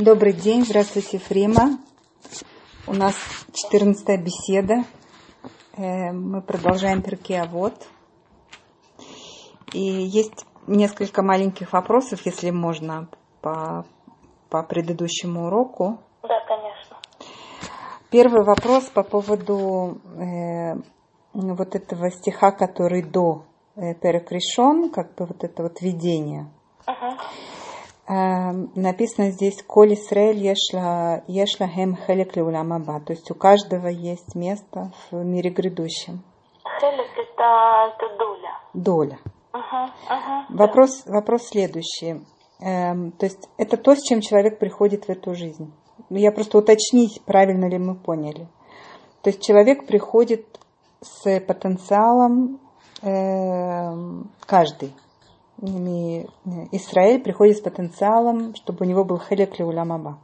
Добрый день, здравствуйте, Фрима. У нас 14 беседа. Э, мы продолжаем Перкеавод. И есть несколько маленьких вопросов, если можно, по, по предыдущему уроку. Да, конечно. Первый вопрос по поводу э, вот этого стиха, который до э, Перекрешен, как бы вот это вот видение. Угу. Эм, написано здесь «Коль Исраэль ешла, ешла хем хелек леуламаба», то есть у каждого есть место в мире грядущем. Хелек это, это доля. Доля. Угу, угу, Вопрос, вопрос следующий. Эм, то есть это то, с чем человек приходит в эту жизнь. Ну, я просто уточнить, правильно ли мы поняли. То есть человек приходит с потенциалом эм, каждый. Ими Израиль приходит с потенциалом, чтобы у него был хелек уламаба.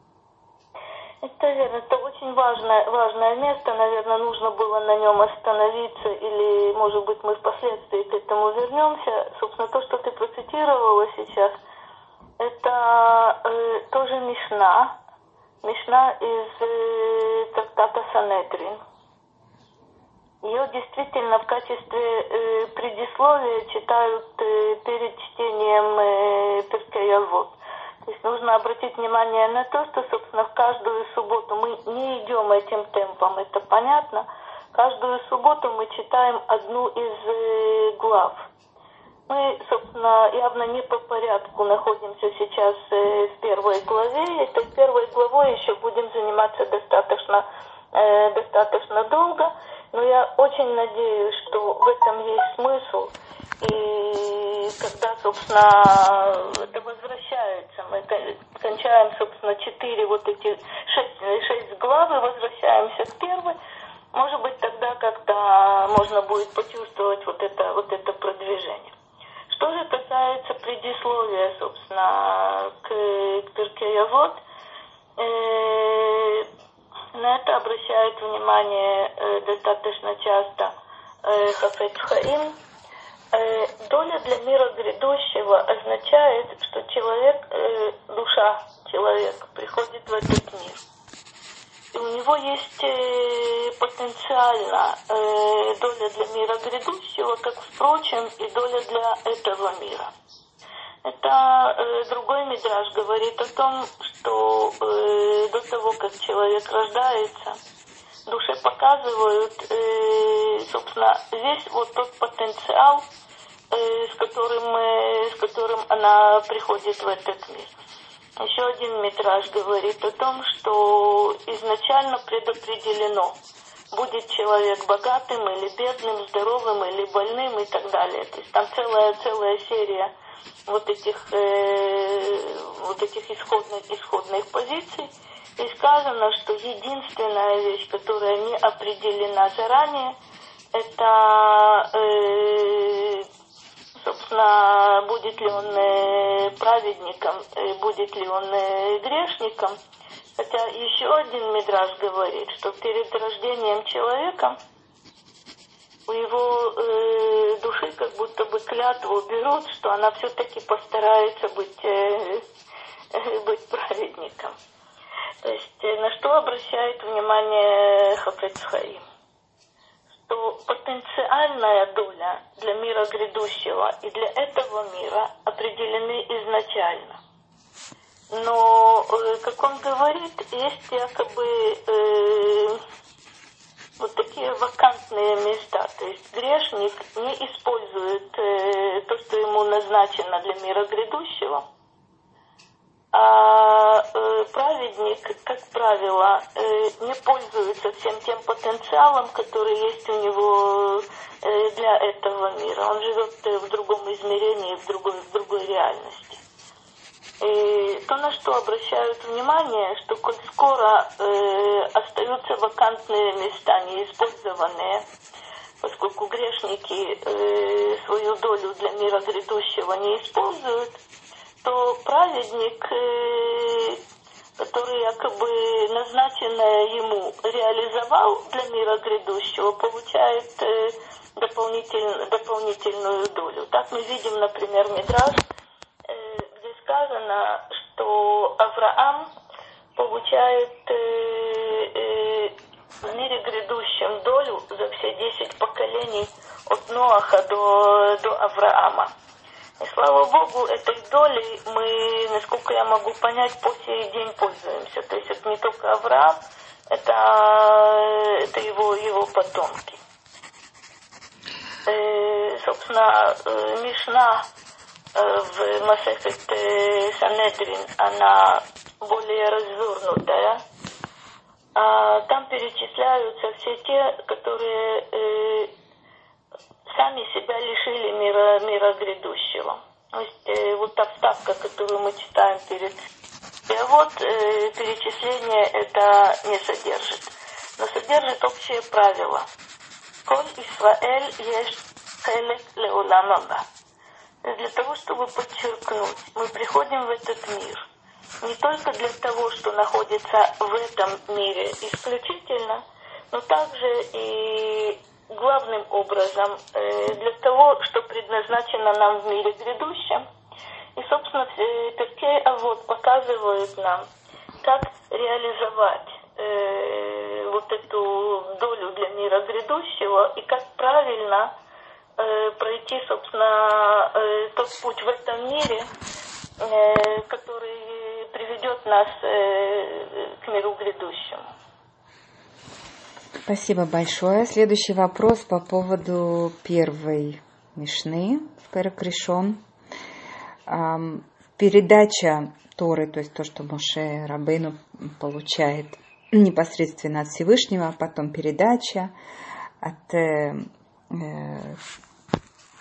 Это это очень важное, важное место, наверное, нужно было на нем остановиться, или, может быть, мы впоследствии к этому вернемся. Собственно, то, что ты процитировала сейчас, это э, тоже Мишна, Мишна из э, трактата Санедрин. Ее действительно в качестве э, предисловия читают э, перед чтением э, Перкеявод. То есть нужно обратить внимание на то, что, собственно, в каждую субботу мы не идем этим темпом, это понятно. Каждую субботу мы читаем одну из э, глав. Мы, собственно, явно не по порядку находимся сейчас э, в первой главе. Этой первой главой еще будем заниматься достаточно, э, достаточно долго. Но я очень надеюсь, что в этом есть смысл. И когда, собственно, это возвращается, мы кончаем, собственно, четыре вот эти, шесть, шесть глав возвращаемся к первой, может быть, тогда как-то можно будет почувствовать вот это, вот это продвижение. Что же касается предисловия, собственно, к, к Перкеявод, э, на это обращает внимание э, достаточно часто э, Хафет Хаим. Э, доля для мира грядущего означает, что человек, э, душа человека приходит в этот мир. И у него есть э, потенциально э, доля для мира грядущего, как, впрочем, и доля для этого мира. Это э, другой мидраж говорит о том, что э, до того, как человек рождается, душе показывают, э, собственно, весь вот тот потенциал, э, с, которым, э, с которым она приходит в этот мир. Еще один митраж говорит о том, что изначально предопределено, будет человек богатым или бедным, здоровым или больным и так далее. То есть там целая, целая серия вот этих, э, вот этих исходных, исходных позиций. И сказано, что единственная вещь, которая не определена заранее, это, э, собственно, будет ли он э, праведником, э, будет ли он э, грешником. Хотя еще один мидраж говорит, что перед рождением человека – у его э, души как будто бы клятву берут, что она все-таки постарается быть, э, э, быть праведником. То есть э, на что обращает внимание Хафецхаим? Что потенциальная доля для мира грядущего и для этого мира определены изначально. Но, э, как он говорит, есть якобы э, вот такие вакантные места. То есть грешник не использует э, то, что ему назначено для мира грядущего. А э, праведник, как правило, э, не пользуется всем тем потенциалом, который есть у него э, для этого мира. Он живет э, в другом измерении, в другой, в другой реальности. И то, на что обращают внимание, что коль скоро э, остаются вакантные места, неиспользованные, поскольку грешники э, свою долю для мира грядущего не используют, то праведник, э, который якобы назначенное ему реализовал для мира грядущего, получает э, дополнитель, дополнительную долю. Так мы видим, например, Мидраш, сказано, что Авраам получает э, э, в мире грядущем долю за все десять поколений от Ноаха до, до Авраама. И слава Богу, этой долей мы, насколько я могу понять, по сей день пользуемся. То есть это не только Авраам, это, это его, его потомки. Э, собственно, Мишна в Масехет Санедрин, она более развернутая. А, там перечисляются все те, которые э, сами себя лишили мира, мира грядущего. То есть э, вот та вставка, которую мы читаем перед и вот э, перечисление это не содержит, но содержит общее правило. Коль Исраэль есть хелек леуламаба. Для того, чтобы подчеркнуть, мы приходим в этот мир не только для того, что находится в этом мире исключительно, но также и главным образом э, для того, что предназначено нам в мире грядущем. И, собственно, Перкей Авод показывает нам, как реализовать э, вот эту долю для мира грядущего и как правильно э, пройти, собственно, э, тот путь в этом мире, э, который приведет нас э, к миру грядущему. Спасибо большое. Следующий вопрос по поводу первой Мишны в Перекрешон. Передача Торы, то есть то, что Моше Рабейну получает непосредственно от Всевышнего, а потом передача от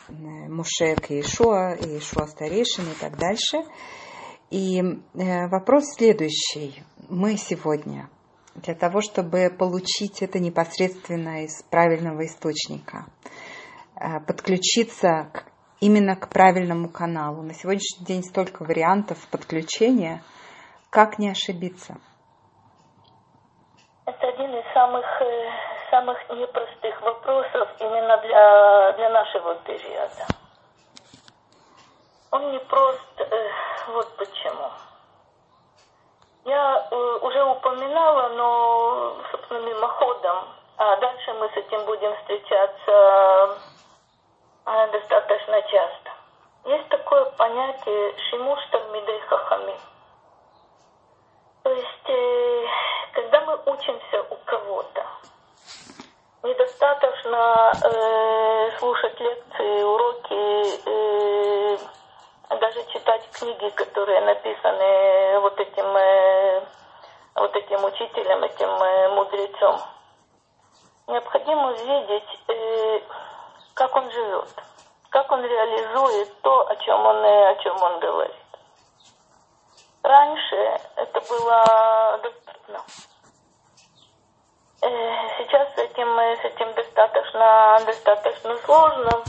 э, э, Моше к Иешуа, Иешуа старейшин и так дальше. И э, вопрос следующий. Мы сегодня для того, чтобы получить это непосредственно из правильного источника, э, подключиться к, именно к правильному каналу. На сегодняшний день столько вариантов подключения, как не ошибиться? Это один из самых, самых непростых вопросов именно для, для нашего периода. Он не прост, э, вот почему. Я э, уже упоминала, но, собственно, мимоходом. А дальше мы с этим будем встречаться э, достаточно часто. Есть такое понятие шимуш талмидей хахами. То есть, э, когда мы учимся у кого-то, недостаточно э, слушать лекции, уроки, э, даже читать книги, которые написаны вот этим, э, вот этим учителем, этим э, мудрецом. Необходимо увидеть, э, как он живет, как он реализует то, о чем он, о чем он говорит. Раньше это было доступно. Сейчас с этим, с этим достаточно, достаточно сложно,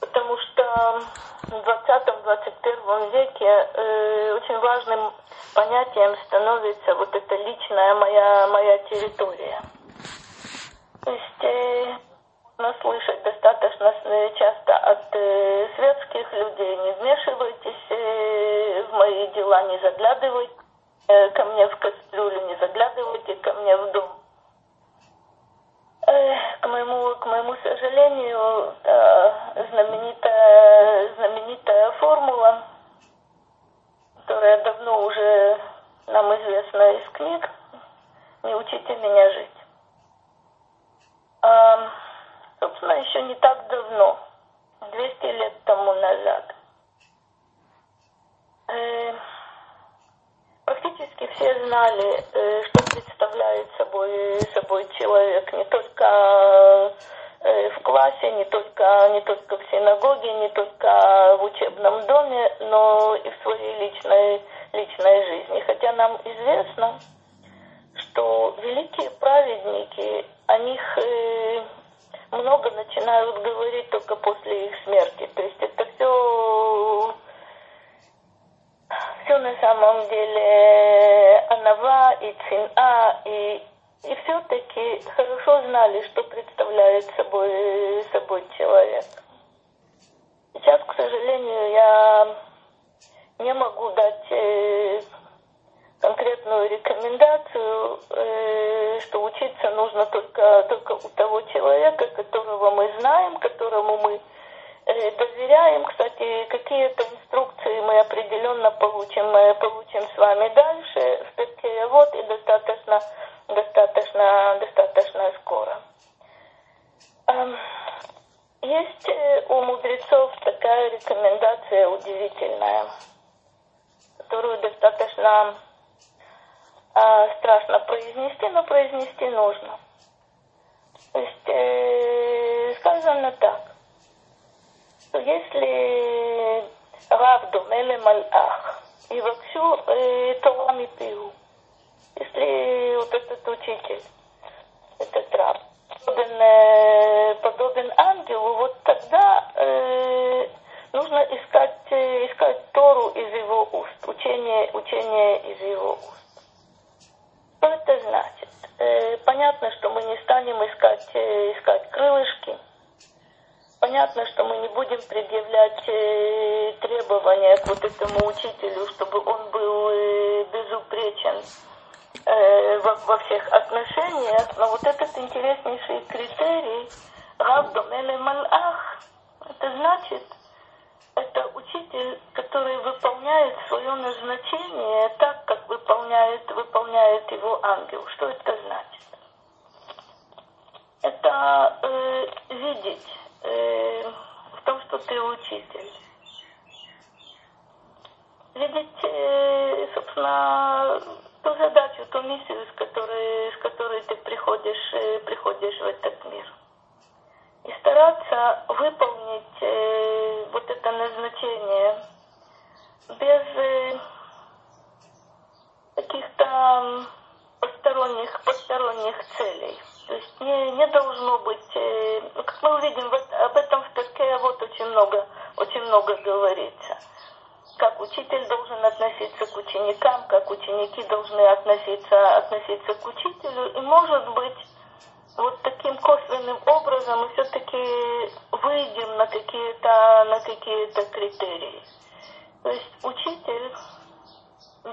потому что в 20-21 веке э, очень важным понятием становится вот эта личная моя, моя территория. То есть э, можно слышать достаточно э, часто от э, светских людей, не вмешивайтесь э, в мои дела, не заглядывайте э, ко мне в кастрюлю, не заглядывайте ко мне в дом. К моему, к моему сожалению, знаменитая, знаменитая формула, которая давно уже нам известна из книг, «Не учите меня жить». А, собственно, еще не так давно, 200 лет тому назад, э, практически все знали, э, что представляет собой, собой человек, не только э, в классе, не только, не только в синагоге, не только в учебном доме, но и в своей личной, личной жизни. Хотя нам известно, что великие праведники, о них э, много начинают говорить только после их смерти. То есть это все все на самом деле Анава и Цина, и, и все-таки хорошо знали, что представляет собой, собой человек. Сейчас, к сожалению, я не могу дать э, конкретно одну рекомендацию, э, что учиться нужно только, только у того человека, которого мы знаем, которому мы доверяем. Кстати, какие-то инструкции мы определенно получим, мы получим с вами дальше в вот и достаточно, достаточно, достаточно скоро. Эм, есть э, у мудрецов такая рекомендация удивительная, которую достаточно э, страшно произнести, но произнести нужно. То есть э, сказано так, если Рав Думеле Мальах и Вакшу э, Торами Пиу, если вот этот учитель, этот Рав, подобен, э, подобен ангелу, вот тогда э, нужно искать, э, искать Тору из его уст, учение, учение из его уст. Что это значит? Э, понятно, что мы не станем искать, э, искать крылышки. Понятно, что мы не будем предъявлять э, требования к вот этому учителю, чтобы он был э, безупречен э, во, всех отношениях, но вот этот интереснейший критерий Рав Домеле Малах, это значит, это учитель, который выполняет свое назначение так, как выполняет, выполняет его ангел. Что это значит? Это э, видеть э, в том, что ты учитель. Видеть, э, собственно, ту задачу, ту миссию, с которой, с которой ты приходишь, э, приходишь в этот мир. И стараться выполнить вот это назначение без каких-то посторонних, посторонних целей. То есть не, не должно быть, э, как мы увидим, вот, об этом в Перке вот очень много, очень много говорится как учитель должен относиться к ученикам, как ученики должны относиться, относиться к учителю. И может быть, вот таким косвенным образом мы все-таки выйдем на какие-то на какие-то критерии. То есть учитель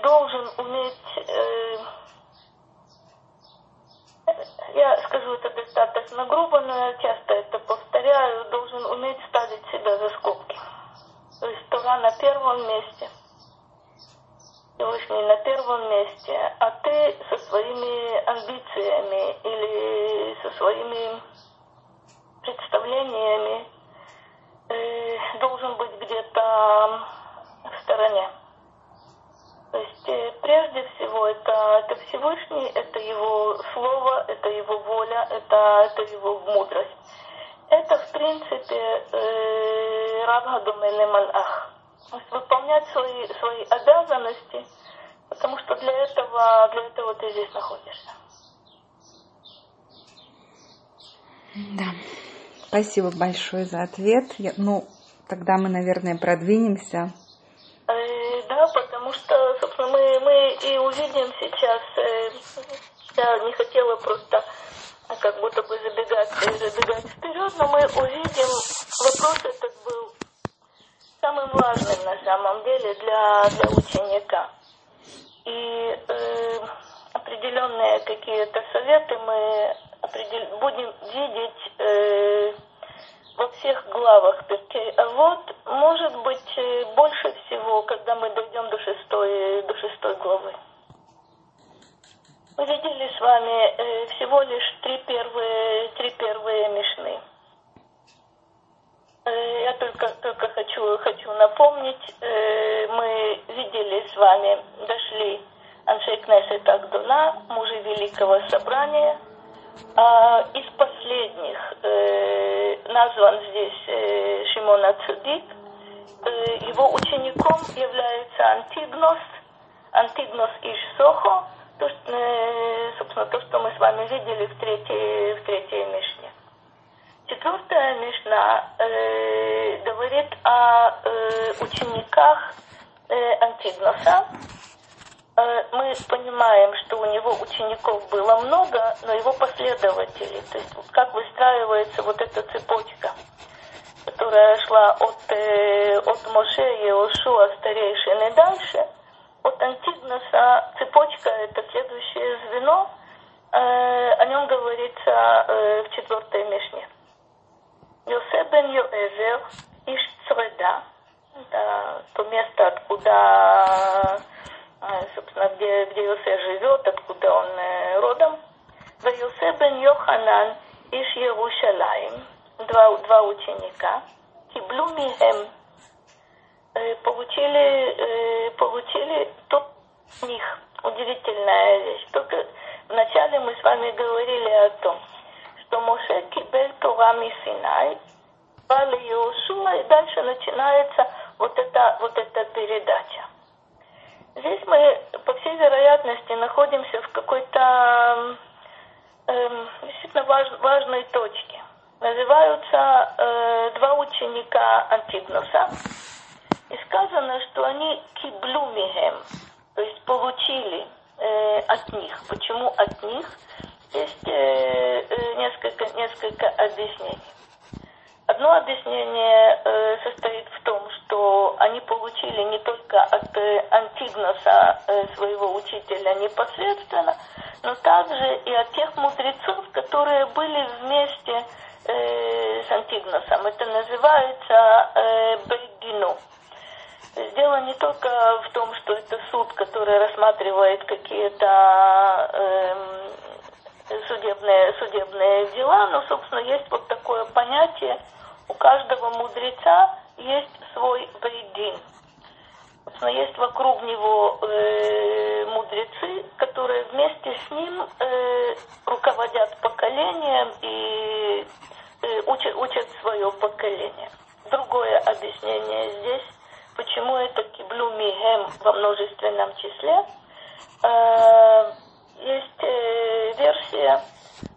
должен уметь, э, я скажу это достаточно грубо, но я часто это повторяю, должен уметь ставить себя за скобки. То есть Тора на первом месте. Всевышний на первом месте, а ты со своими амбициями или со своими представлениями э, должен быть где-то в стороне. То есть э, прежде всего это, это Всевышний, это его слово, это его воля, это, это его мудрость. Это, в принципе, э, Рабхадум или Малах. То есть выполнять свои, свои обязанности, потому что для этого, для этого ты здесь находишься. Да. Спасибо большое за ответ. Я, ну, тогда мы, наверное, продвинемся. Э, да, мы, и увидим сейчас, э, я не хотела просто как будто бы забегать, забегать вперед, но мы увидим, вопрос этот был самым важным на самом деле для, для ученика. И э, определенные какие-то советы мы определ... будем видеть э, во всех главах А вот, может быть, э, больше всего, когда мы дойдем до шестой, до шестой главы. Мы видели с вами э, всего лишь три первые, три первые мишны. Э, я только, только хочу, хочу напомнить, э, мы видели с вами, дошли Аншей Кнесет Агдуна, мужи Великого Собрания. А из последних э, назван здесь э, Шимон Ацудик. Э, его учеником является Антигнос, Антигнос Иш Сохо, то, э, собственно, то, что мы с вами видели в третьей, в третьей Мишне. Четвертая Мишна э, говорит о э, учениках э, Антигноса. Э, мы понимаем, что у него учеников было много, но его последователи, то есть как выстраивается вот эта цепочка, которая шла от, э, от Моше, Иошуа, старейшины дальше, от Антигноса цепочка это следующее звено, э, о нем говорится в четвертой Мишне. Йосеф бен Йоэзер, Иш Цреда, это то место, откуда, собственно, где, где Йосеф живет, откуда он родом. Йосеф бен Йоханан, Иш Иерушалаем, два, два ученика, Киблу Михем, получили, получили тот них. Удивительная вещь. Только вначале мы с вами говорили о том, что Моше кибель Тора Синай, Бали Иошуа, и дальше начинается вот эта, вот эта передача. Здесь мы, по всей вероятности, находимся в какой-то э, действительно важ, важной точке. Называются э, два ученика Антигнуса, и сказано, что они киблю мигем, то есть получили э, от них. Почему от них? Есть э, э, несколько, несколько объяснений. Одно объяснение э, состоит в том, что они получили не только от э, Антигноса, э, своего учителя, непосредственно, но также и от тех мудрецов, которые были вместе с Антигносом. Это называется э, Бейдину. Дело не только в том, что это суд, который рассматривает какие-то э, судебные, судебные дела, но, собственно, есть вот такое понятие, у каждого мудреца есть свой бейдин. Есть вокруг него э, мудрецы, которые вместе с ним э, руководят поколением и э, учат, учат свое поколение. Другое объяснение здесь Почему это киблю мигем во множественном числе? Э, есть э, версия,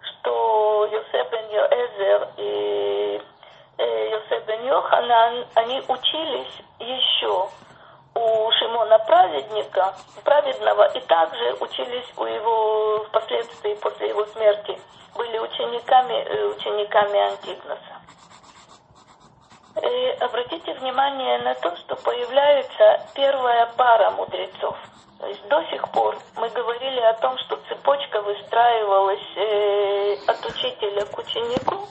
что Йосеф бен Йоэзер и Йосеф бен Йоханан, они учились еще у Шимона праведника, праведного, и также учились у его впоследствии после его смерти, были учениками, учениками Антигноса. И обратите внимание на то, что появляется первая пара мудрецов. То есть до сих пор мы говорили о том, что цепочка выстраивалась э, от учителя к ученику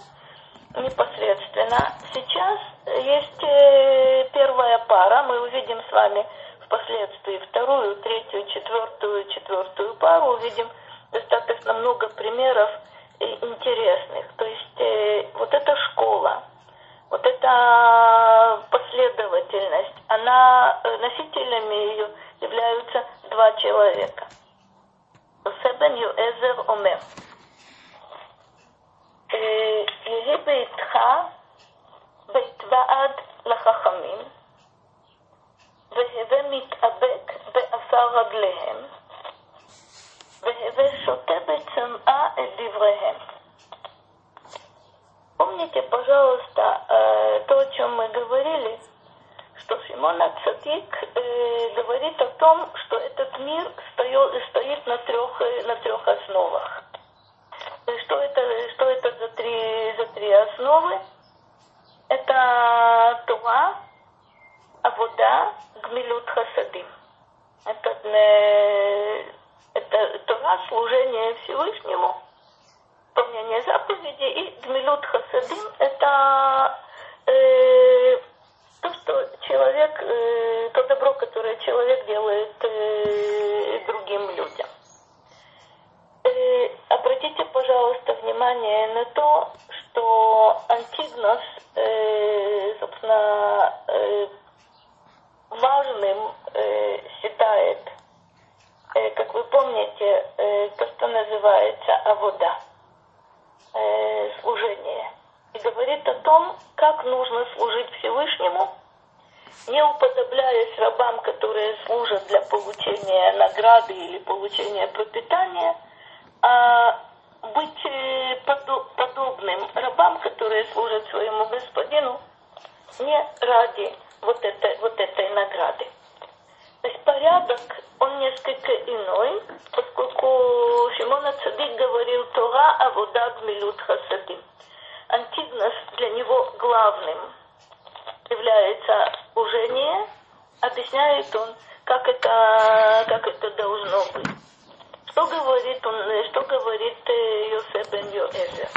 непосредственно. Сейчас есть э, первая пара, мы увидим с вами впоследствии вторую, третью, четвертую, четвертую пару, увидим достаточно много примеров интересных. То есть э, вот эта школа, вот эта последовательность, она, э, носителями ее являются два человека. Себен Юэзер Омер. יהי ביתך בית ועד לחכמים, והווה מתאבק בעפר רגליהם, והווה שותה בצמאה את דבריהם. Помните, пожалуйста, э, то, о чем мы говорили, что Шимон Ацатик э, говорит о том, что этот мир стоит, стоит на, трех, э, на трех основах. Что это, что это за, три, за три основы? Это Туа, Авода, Гмилют Хасадим. Это, это Туа, служение Всевышнему – исполнение заповеди, и Дмилют Хасадим – это э, то, что человек, э, то добро, которое человек делает э, другим людям. Э, обратите, пожалуйста, внимание на то, что Антигнос, э, собственно, э, важным э, считает, э, как вы помните, э, то, что называется авода – э, служение. И говорит о том, как нужно служить Всевышнему, не уподобляясь рабам, которые служат для получения награды или получения пропитания, а быть э, подобным рабам, которые служат своему господину не ради вот этой, вот этой награды. То есть порядок, он несколько иной, поскольку Шимон Цадик говорил Тора, а вода гмилют хасадим. Антигнос для него главным является служение, объясняет он, как это, как это должно быть. Что говорит, он, что говорит э, Йосеф бен Йоэзер?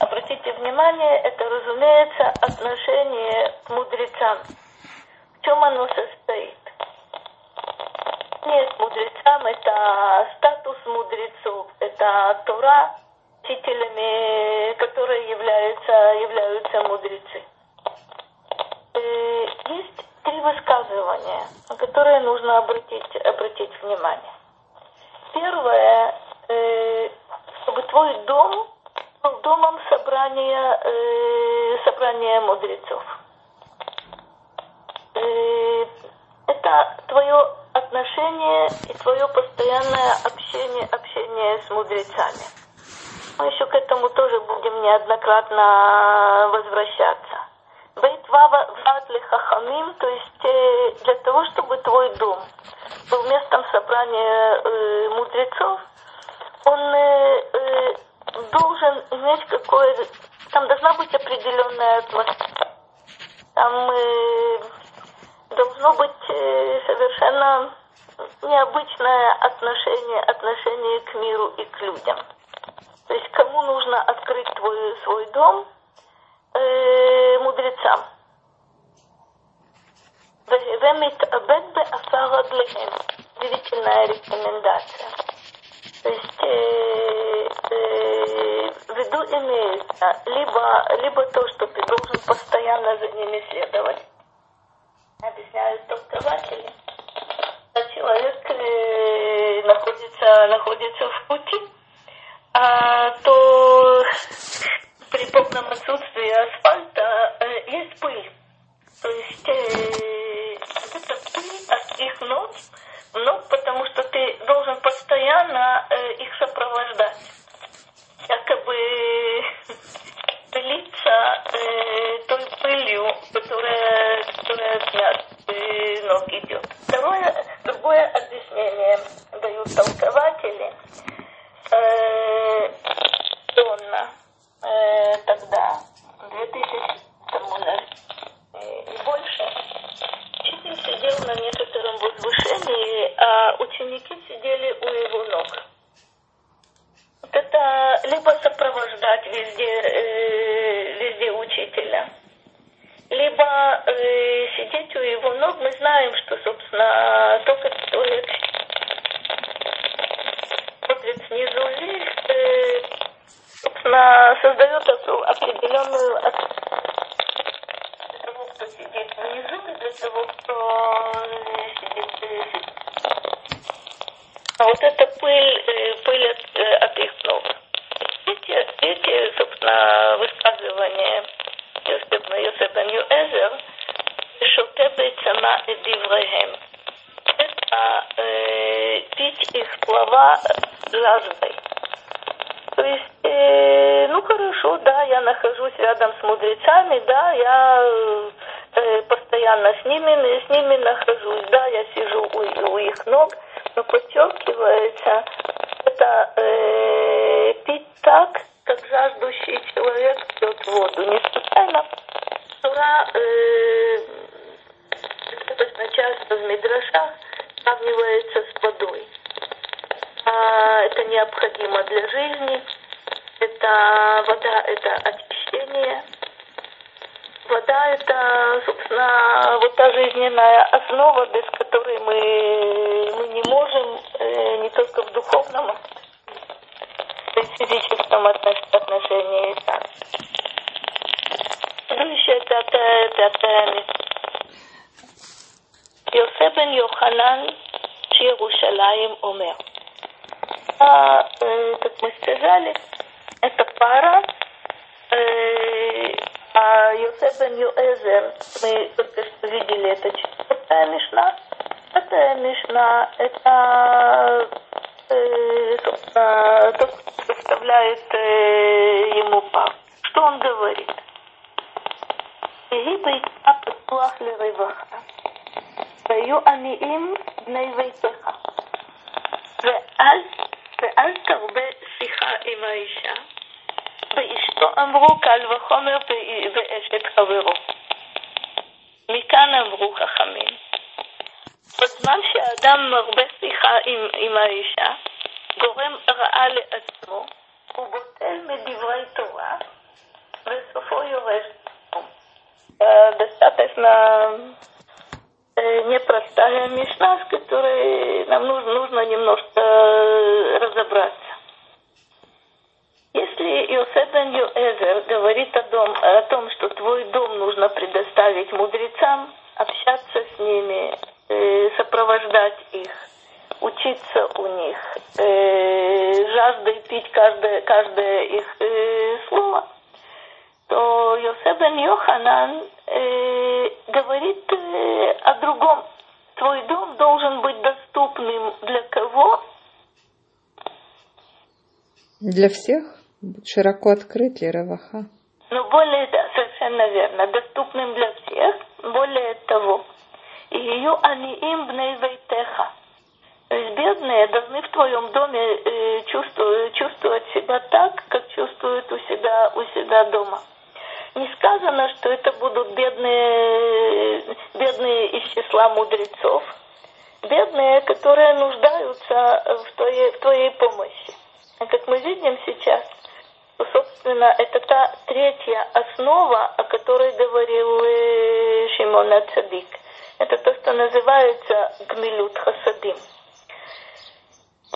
Обратите внимание, это, разумеется, отношение к мудрецам. В чем оно состоит? Нет, мудрецам это статус мудрецов, это Тора, учителями, которые являются, являются мудрецы. Э, есть три высказывания, на которые нужно обратить, обратить внимание. Первое, э, чтобы твой дом был домом собрания, э, собрания мудрецов. Э, это твое отношение и твое постоянное общение, общение с мудрецами. Мы еще к этому тоже будем неоднократно возвращаться. Бейт ват хахамим, то есть для того, чтобы твой дом был местом собрания э, мудрецов, он э, э, должен иметь какое-то... Там должна быть определенная атмосфера. Там э, должно быть э, совершенно необычное отношение, отношение к миру и к людям. То есть кому нужно открыть твой, свой дом? Э, мудрецам. Удивительная рекомендация. То есть э, э, в виду имеется либо, либо то, что ты должен постоянно за ними следовать. Объясняют толкователи. Человек э, находится, находится в пути, а, то при полном отсутствии асфальта э, есть пыль. То есть э, это пыль от их ног, ног, потому что ты должен постоянно э, их сопровождать. Якобы ними, с ними нахожусь, да, я сижу у, у их ног, но подчеркивается, это э, пить так, как жаждущий человек пьет воду. Не случайно Тура э, достаточно часто в Мидрашах сравнивается с водой. А, это необходимо для жизни. Это вода, это очищение. Вода это, собственно, вот та жизненная основа, без которой мы, мы не можем э, не только в духовном, но и в физическом отношении. Да. Следующее, пятое, пятое место. יוסף בן יוחנן, Иерушалаем умер. А, э, как мы сказали, это пара, э, а Йосеф бен Юэзер, мы только что видели, это четвертая мишна. Пятая мишна, это э, собственно, тот, кто представляет э, ему папу. Что он говорит? והיא ביתה פתוח לרווחה. והיו עניים בני ביתך. ואל, ואל תרבה שיחה עם האישה. ואשתו אמרו קל וחומר ואשת חברו. מכאן אמרו חכמים. בזמן שאדם מרבה שיחה עם, עם האישה, גורם רעה לעצמו, הוא בוטל מדברי תורה, וסופו יורש. Достаточно непростая мишна, с которой нам нужно, нужно немножко разобраться. Если Йосеф бен Йоэзер говорит о, дом, о том, что твой дом нужно предоставить мудрецам, общаться с ними, э, сопровождать их, учиться у них, э, жаждой пить каждое, каждое их э, слово, то Йосеф бен Йоханан говорит о другом. Твой дом должен быть доступным для кого? Для всех? Широко открыт ли Раваха? Ну, более, да, совершенно верно. Доступным для всех. Более того, ее аниим бней вейтеха. То есть бедные должны в твоем доме э, чувствовать, чувствовать себя так, как чувствуют у себя, у себя дома. Не сказано, что это будут бедные, бедные из числа мудрецов, бедные, которые нуждаются в твоей, в твоей помощи. А как мы видим сейчас, собственно, это та третья основа, о которой говорил э, Шимон Ацадик. Это то, что называется гмилют хасадим.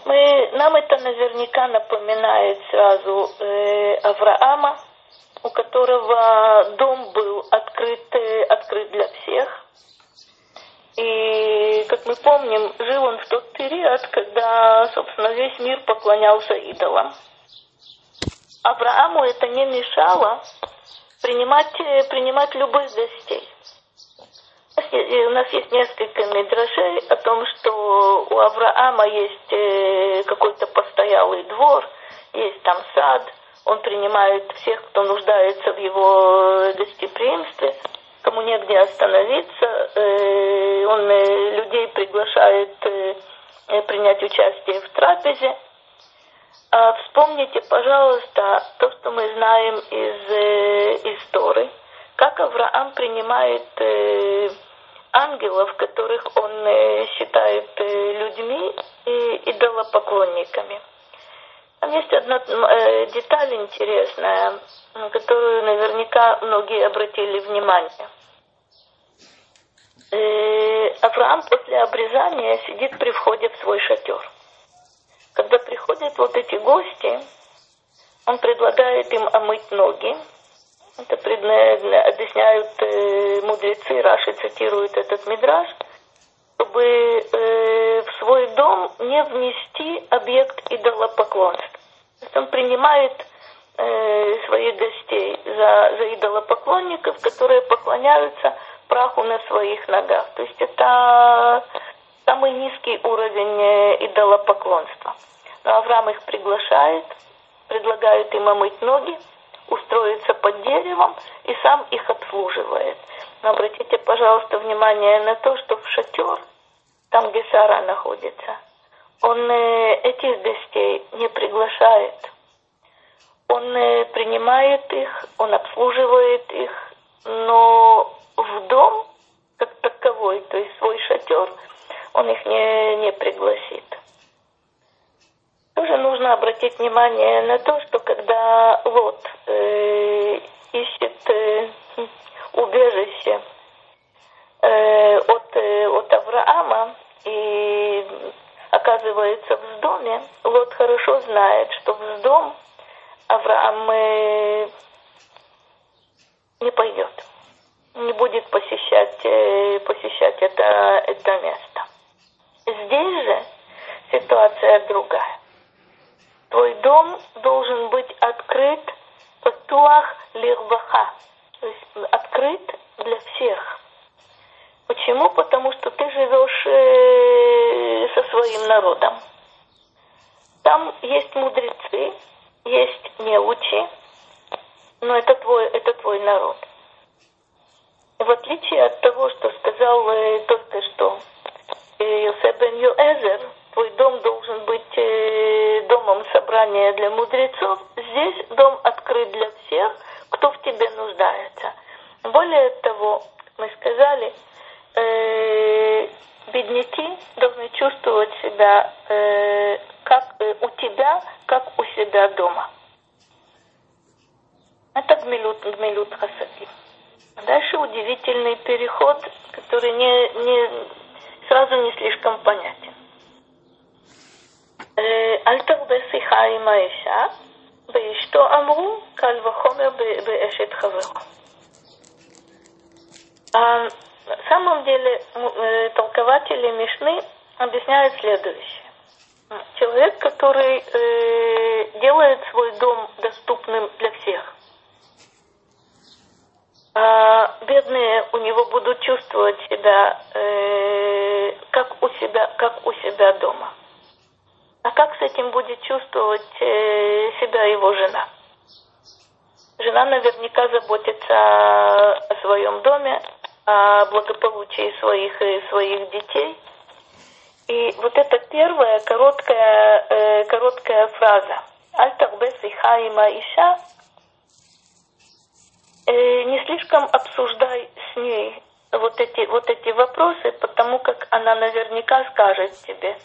Мы, нам это наверняка напоминает сразу э, Авраама, у которого дом был открыт, э, открыт для всех. И, как мы помним, жил он в тот период, когда, собственно, весь мир поклонялся идолам. Аврааму это не мешало принимать, э, принимать любых гостей. У нас есть несколько мидрашей о том, что у Авраама есть э, какой-то постоялый двор, есть там сад, он принимает всех, кто нуждается в его гостеприимстве, кому негде остановиться, э, он людей приглашает принять участие в трапезе. А вспомните, пожалуйста, то, что мы знаем из э, истории, как Авраам принимает э, ангелов, которых он э, считает э, людьми и идолопоклонниками. Там есть одна э, деталь интересная, на которую наверняка многие обратили внимание. Э, Авраам после обрезания сидит при входе в свой шатер. Когда приходят вот эти гости, он предлагает им омыть ноги, это объясняют э, мудрецы, Раши цитируют этот мидраж, чтобы э, в свой дом не внести объект идолопоклонства. То есть он принимает э, своих гостей за, за идолопоклонников, которые поклоняются праху на своих ногах. То есть это самый низкий уровень э, идолопоклонства. Но Авраам их приглашает, предлагает им омыть ноги, устроиться под деревом и сам их обслуживает. Но обратите, пожалуйста, внимание на то, что в шатер, там, где Сара находится, он э, этих гостей не приглашает. Он э, принимает их, он обслуживает их, но в дом как таковой, то есть свой шатер, он их не, не пригласит. Тоже нужно обратить внимание на то, что когда Лот э, ищет э, убежище э, от, э, от Авраама и оказывается в доме, Лот хорошо знает, что в дом Авраам э, не пойдет, не будет посещать, э, посещать это, это место. Здесь же ситуация другая. Твой дом должен быть открыт патуах лирбаха, то есть открыт для всех. Почему? Потому что ты живешь э, со своим народом. Там есть мудрецы, есть неучи, но это твой, это твой народ. В отличие от того, что сказал э, только что Йосеф бен Йоэзер, твой дом должен быть э, домом собрания для мудрецов, здесь дом открыт для всех, кто в тебе нуждается. Более того, мы сказали, э, бедняки должны чувствовать себя э, как э, себя, как у себя дома. Это гмилют, гмилют хасади. Дальше удивительный переход, который не, не, сразу не слишком понятен. אל תרבה שיחה עם האישה, ואשתו אמרו, קל וחומר באשת חברו. На самом деле толкователи Мишны объясняют следующее. Человек, который э, делает свой дом доступным для всех, а бедные у него будут чувствовать себя э, как у себя, как у себя дома. А как с этим будет чувствовать э, себя его жена? Жена наверняка заботится о своем доме, о благополучии своих и своих детей. И вот эта первая короткая, э, короткая фраза «Аль-Тарбе Сихаима Иша» э, не слишком обсуждай с ней вот эти, вот эти вопросы, потому как она наверняка скажет тебе,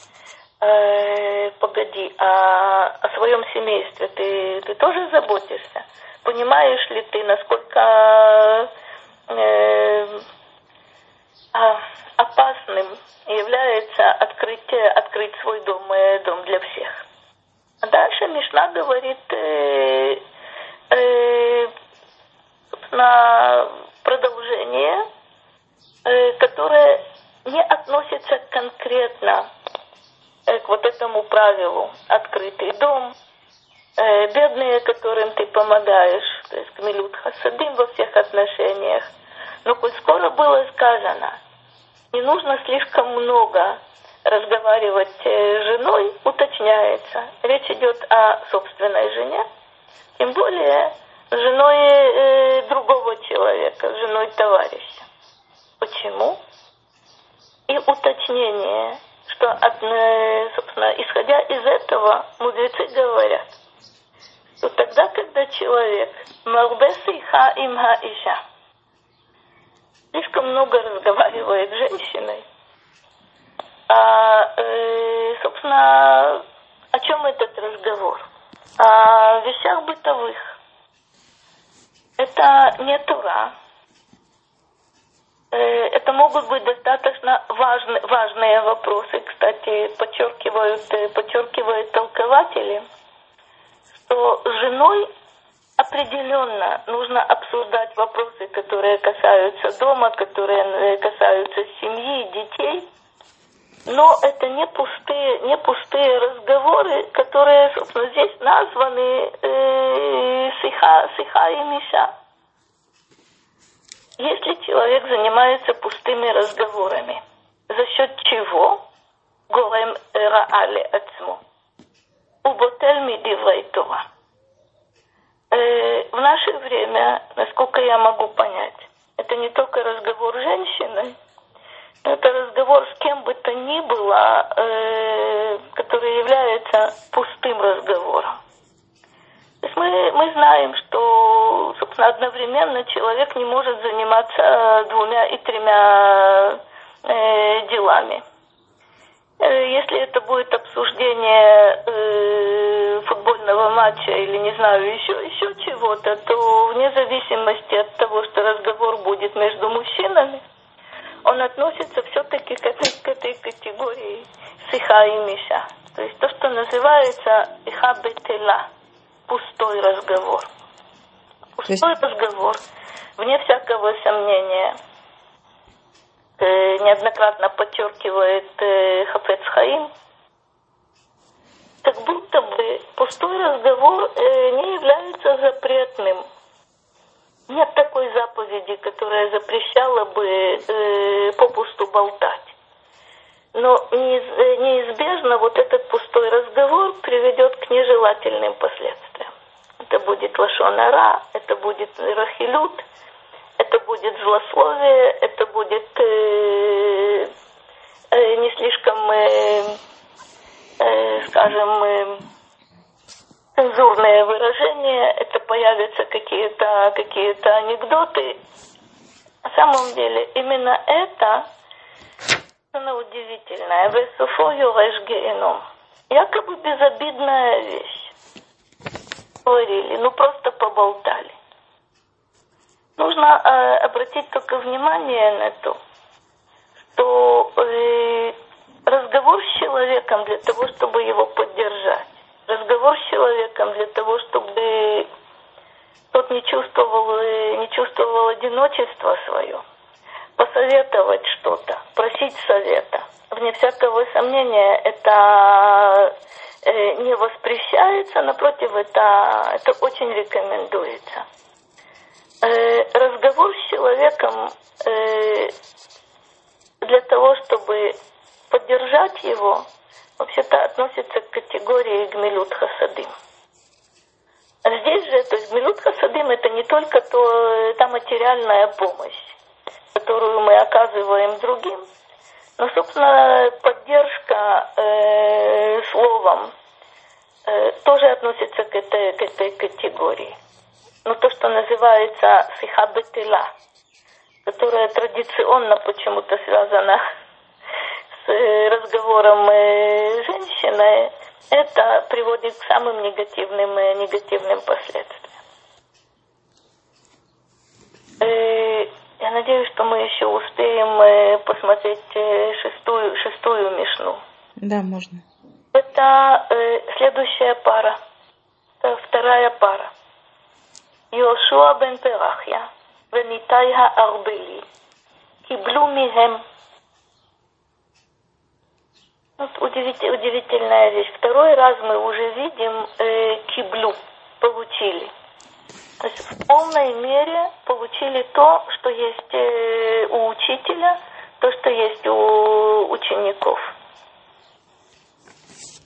э, погоди, а о своем семействе ты, ты тоже заботишься? Понимаешь ли ты, насколько э, а, опасным является открытие, открыть свой дом, э, дом для всех? А дальше Мишна говорит э, э, на продолжение, э, которое не относится конкретно э, к вот этому правилу открытый дом, э, бедные, которым ты помогаешь, то есть к Милют Хасадим во всех отношениях. Но коль скоро было сказано, не нужно слишком много разговаривать с женой, уточняется. Речь идет о собственной жене, тем более женой э, другого человека, женой товарища. Почему? И уточнение, что, от, э, собственно, исходя из этого, мудрецы говорят, что тогда, когда человек марбесиха имха иша, слишком много разговаривает с женщиной, а, э, собственно, о чем этот разговор? О вещах бытовых это не Тура. Э, это могут быть достаточно важны, важные вопросы. Кстати, подчеркивают, э, подчеркивают толкователи, что с женой определенно нужно обсуждать вопросы, которые касаются дома, которые э, касаются семьи, детей. Но это не пустые, не пустые разговоры, которые, собственно, здесь названы э, сиха, сиха и миша. Если человек занимается пустыми разговорами, за счет чего? Горем раале ацму. Уботель мидиврей Тора. Э, в наше время, насколько я могу понять, это не только разговор женщины, это разговор с кем бы то ни было, э, который является пустым разговором. То есть мы, мы знаем, что, собственно, одновременно человек не может заниматься двумя и тремя э, делами. Э, если это будет обсуждение э, футбольного матча или, не знаю, еще, еще чего-то, то вне зависимости от того, что разговор будет между мужчинами, он относится все-таки к этой, к этой категории сиха и миша. То есть то, что называется иха бетела, пустой разговор. Пустой есть... разговор, вне всякого сомнения, э, неоднократно подчеркивает э, Хафец Хаим, как будто бы пустой разговор э, не является запретным нет такой заповеди, которая запрещала бы э, попусту болтать. Но э, неизбежно вот этот пустой разговор приведет к нежелательным последствиям. Это будет лошонара, это будет рахилют, это будет злословие, это будет э, э, не слишком, э, э, скажем, э, цензурные выражения, это появятся какие-то какие анекдоты. На самом деле именно это она удивительная. Весуфо юреш якобы безобидная вещь. Говорили, ну просто поболтали. Нужно э, обратить только внимание на то, что э, разговор с человеком для того, чтобы его поддержать, разговор с человеком для того, чтобы тот не чувствовал, не чувствовал одиночество свое, посоветовать что-то, просить совета. Вне всякого сомнения, это э, не воспрещается, напротив, это, это очень рекомендуется. Э, разговор с человеком э, для того, чтобы поддержать его, вообще-то относится к категории гмилют хасадым. Здесь же, то есть гмилют хасадым это не только то, та материальная помощь, которую мы оказываем другим, но, собственно, поддержка э, словом э, тоже относится к этой, к этой категории. Но то, что называется сихабетила, которая традиционно почему-то связана с э, разговором э, женщины, это приводит к самым негативным, э, негативным последствиям. Я надеюсь, что мы еще успеем посмотреть шестую, шестую мишну. Да, можно. Это следующая пара, вторая пара. Йошуа бен Перахья, венитайха Арбели, Киблю Мигем вот удивительная вещь. Второй раз мы уже видим э, киблю, получили. То есть в полной мере получили то, что есть э, у учителя, то, что есть у учеников.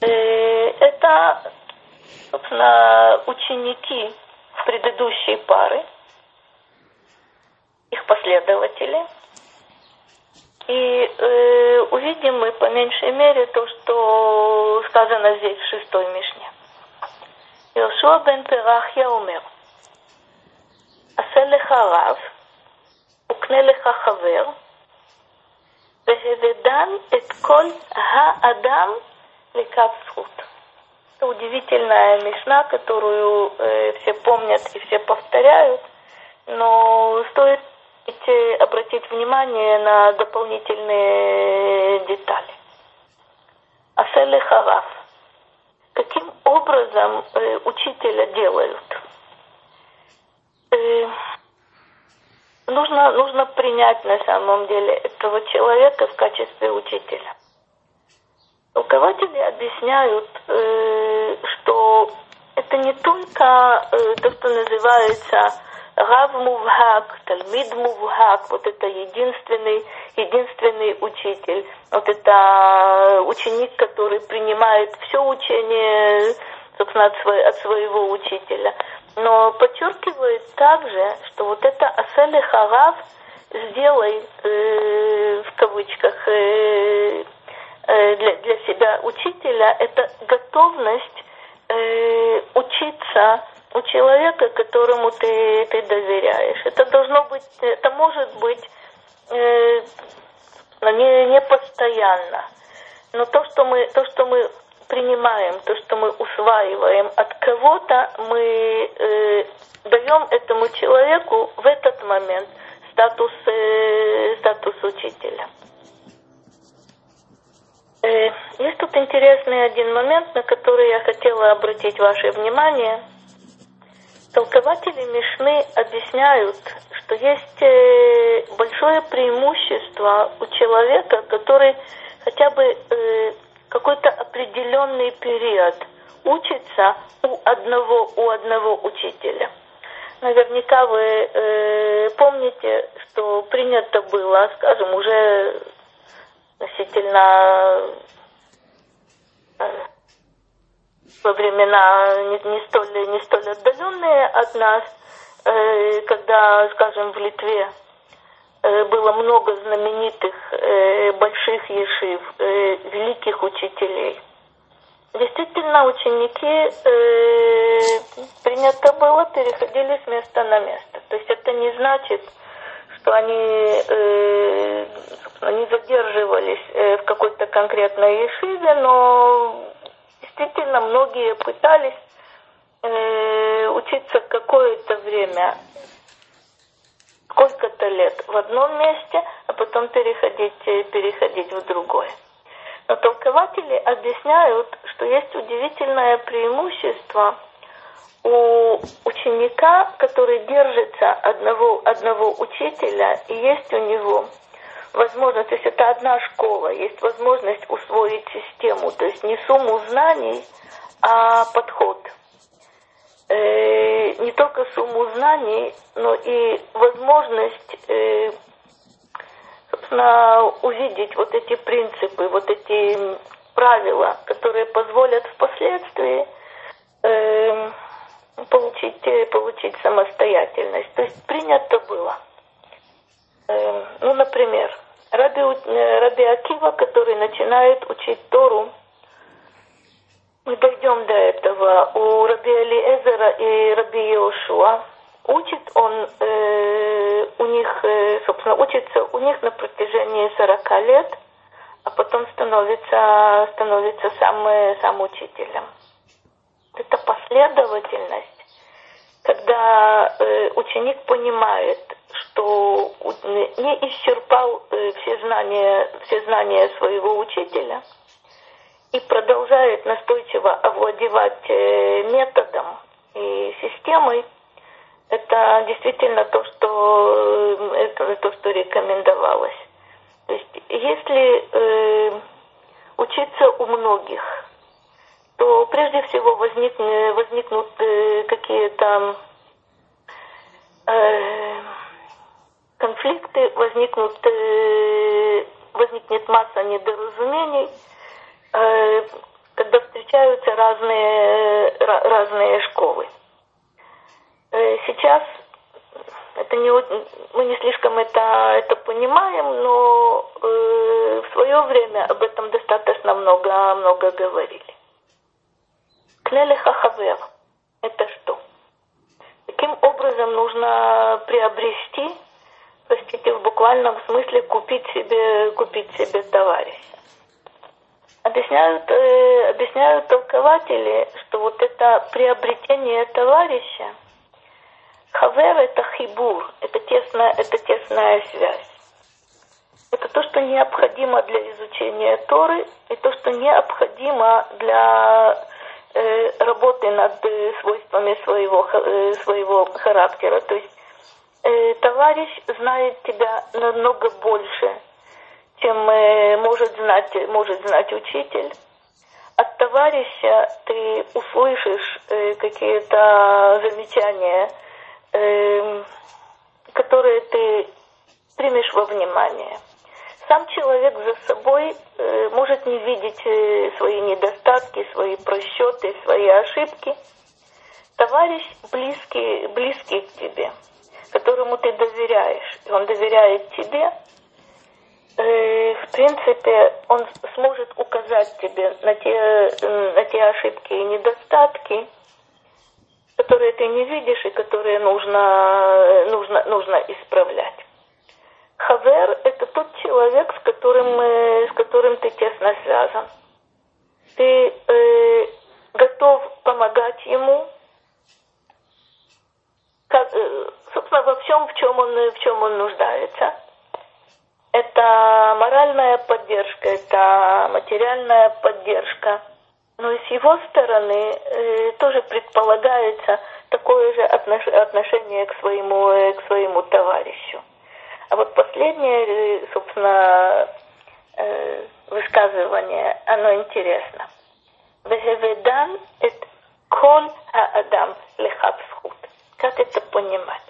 Э, это, собственно, ученики предыдущей пары, их последователи – и э, увидим мы по меньшей мере то, что сказано здесь в шестой Мишне. יהושע בן פרחיה אומר, עשה לך רב, וקנה לך חבר, והבדן את כל האדם לקו זכות. Это удивительная мишна, которую э, все помнят и все повторяют, но стоит обратить внимание на дополнительные детали. Аселе Хараф. Каким образом э, учителя делают? Э, нужно, нужно принять на самом деле этого человека в качестве учителя. Руководители объясняют, э, что это не только э, то, что называется Рав Мувхак, Тальмид Мувхак, вот это единственный, единственный учитель. Вот это ученик, который принимает все учение, собственно, от, свой, от своего учителя. Но подчеркивает также, что вот это Аселе Харав сделай э, в кавычках э, э, для, для себя учителя, это готовность э, учиться у человека, которому ты, ты доверяешь. Это должно быть, это может быть э, не, не постоянно. Но то, что мы, то, что мы принимаем, то, что мы усваиваем от кого-то, мы э, даем этому человеку в этот момент статус, э, статус учителя. Э, есть тут интересный один момент, на который я хотела обратить ваше внимание – Толкователи Мишны объясняют, что есть э, большое преимущество у человека, который хотя бы э, какой-то определенный период учится у одного, у одного учителя. Наверняка вы э, помните, что принято было, скажем, уже относительно во времена не, не, столь, не столь отдаленные от нас, э, когда, скажем, в Литве э, было много знаменитых э, больших ешив, великих учителей. Действительно, ученики принято было переходили с места на место. То есть это не значит, что они э, не задерживались в какой-то конкретной ешиве, но действительно многие пытались э, учиться какое-то время, сколько-то лет в одном месте, а потом переходить, э, переходить в другое. Но толкователи объясняют, что есть удивительное преимущество у ученика, который держится одного, одного учителя, и есть у него возможность, то есть это одна школа, есть возможность усвоить систему, то есть не сумму знаний, а подход. Э, не только сумму знаний, но и возможность, э, собственно, увидеть вот эти принципы, вот эти правила, которые позволят впоследствии э, получить, э, получить самостоятельность. То есть принято было. Э, ну, например, Раби, э, Раби Акива, который начинает учить Тору, мы дойдем до этого, у Раби Элиэзера и Раби Иошуа, учит он э, у них, э, собственно, учится у них на протяжении 40 лет, а потом становится, становится сам, сам учителем. Это последовательность когда э, ученик понимает, что не исчерпал э, все, знания, все знания своего учителя и продолжает настойчиво овладевать э, методом и системой, это действительно то, что, э, это то, что рекомендовалось. То есть, если э, учиться у многих – то прежде всего возникнут, возникнут э, какие-то э, конфликты, возникнут, э, возникнет масса недоразумений, когда встречаются разные, разные школы. Э, сейчас это не, мы не слишком это, это понимаем, но э, в свое время об этом достаточно много, много говорили. Клелеха хавер – это что? Каким образом нужно приобрести, простите, в буквальном смысле купить себе, купить себе товарища? Объясняют, э, объясняют толкователи, что вот это приобретение товарища, хавер – это хибур, это тесная, это тесная связь. Это то, что необходимо для изучения Торы, и то, что необходимо для Э, работы над э, свойствами своего, э, своего характера. То есть товарищ знает тебя намного больше, чем может знать, может знать учитель. От товарища ты услышишь какие-то замечания, которые ты примешь во внимание сам человек за собой э, может не видеть э, свои недостатки, свои просчеты, свои ошибки. Товарищ близкий, близкий к тебе, которому ты доверяешь, и он доверяет тебе, э, в принципе, он сможет указать тебе на те, на те ошибки и недостатки, которые ты не видишь и которые нужно, нужно, нужно исправлять. Хавер – это тот человек, с которым, э, с которым ты тесно связан. Ты э, готов помогать ему, как, э, собственно, во всем, в чем, он, в чем он нуждается. Это моральная поддержка, это материальная поддержка. Но и с его стороны э, тоже предполагается такое же отношение к своему, э, к своему товарищу. А вот последнее, э, собственно, э, высказывание, оно интересно. Вехеведан это кол адам лехабсхут. Как это понимать?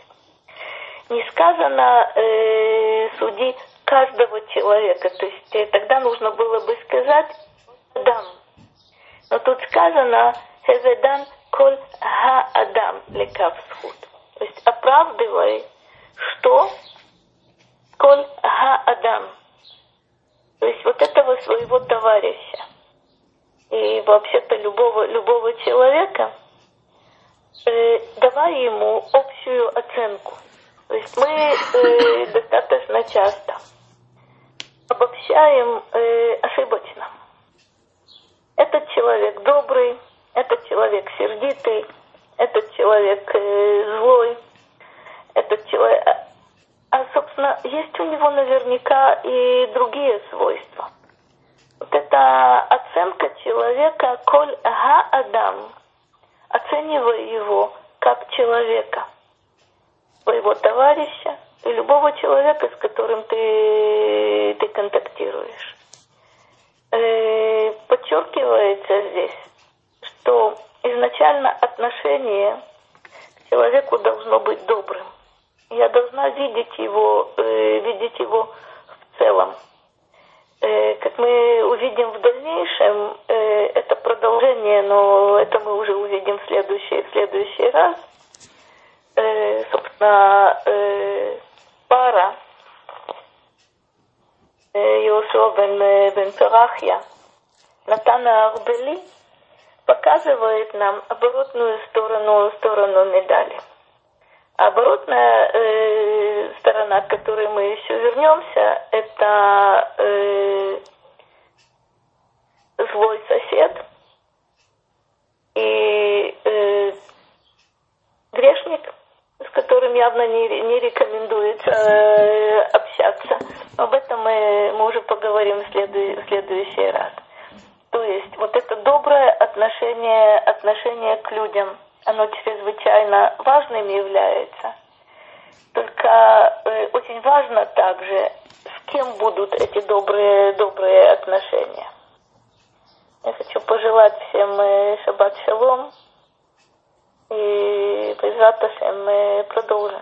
Не сказано э, суди каждого человека, то есть э, тогда нужно было бы сказать адам. Но тут сказано хеведан кол ха адам лекавсхут. То есть оправдывай, что коль га-адам. То есть вот этого своего товарища. И вообще-то любого, любого человека, э, давай ему общую оценку. То есть мы э, достаточно часто обобщаем э, ошибочно. Этот человек добрый, этот человек сердитый, этот человек э, злой, этот человек... А, а, собственно, есть у него наверняка и другие свойства. Вот эта оценка человека, коль ага адам, оценивая его как человека, своего товарища и любого человека, с которым ты, ты контактируешь. Э, подчеркивается здесь, что изначально отношение к человеку должно быть добрым. Я должна видеть его, э, видеть его в целом. Э, как мы увидим в дальнейшем, э, это продолжение, но это мы уже увидим в следующий, в следующий раз. Э, собственно, Йошуа бен, э, бен Перахья, Натана Арбели – показывает нам оборотную сторону, сторону медали. Оборотная э, сторона, к которой мы еще вернемся, это э, злой сосед и э, грешник, которым явно не, не рекомендуется э, общаться. Об этом мы, мы уже поговорим в, следу, в следующий раз. То есть вот это доброе отношение, отношение к людям, оно чрезвычайно важным является. Только э, очень важно также, с кем будут эти добрые, добрые отношения. Я хочу пожелать всем э, шаббат шалом. И без мы продолжим.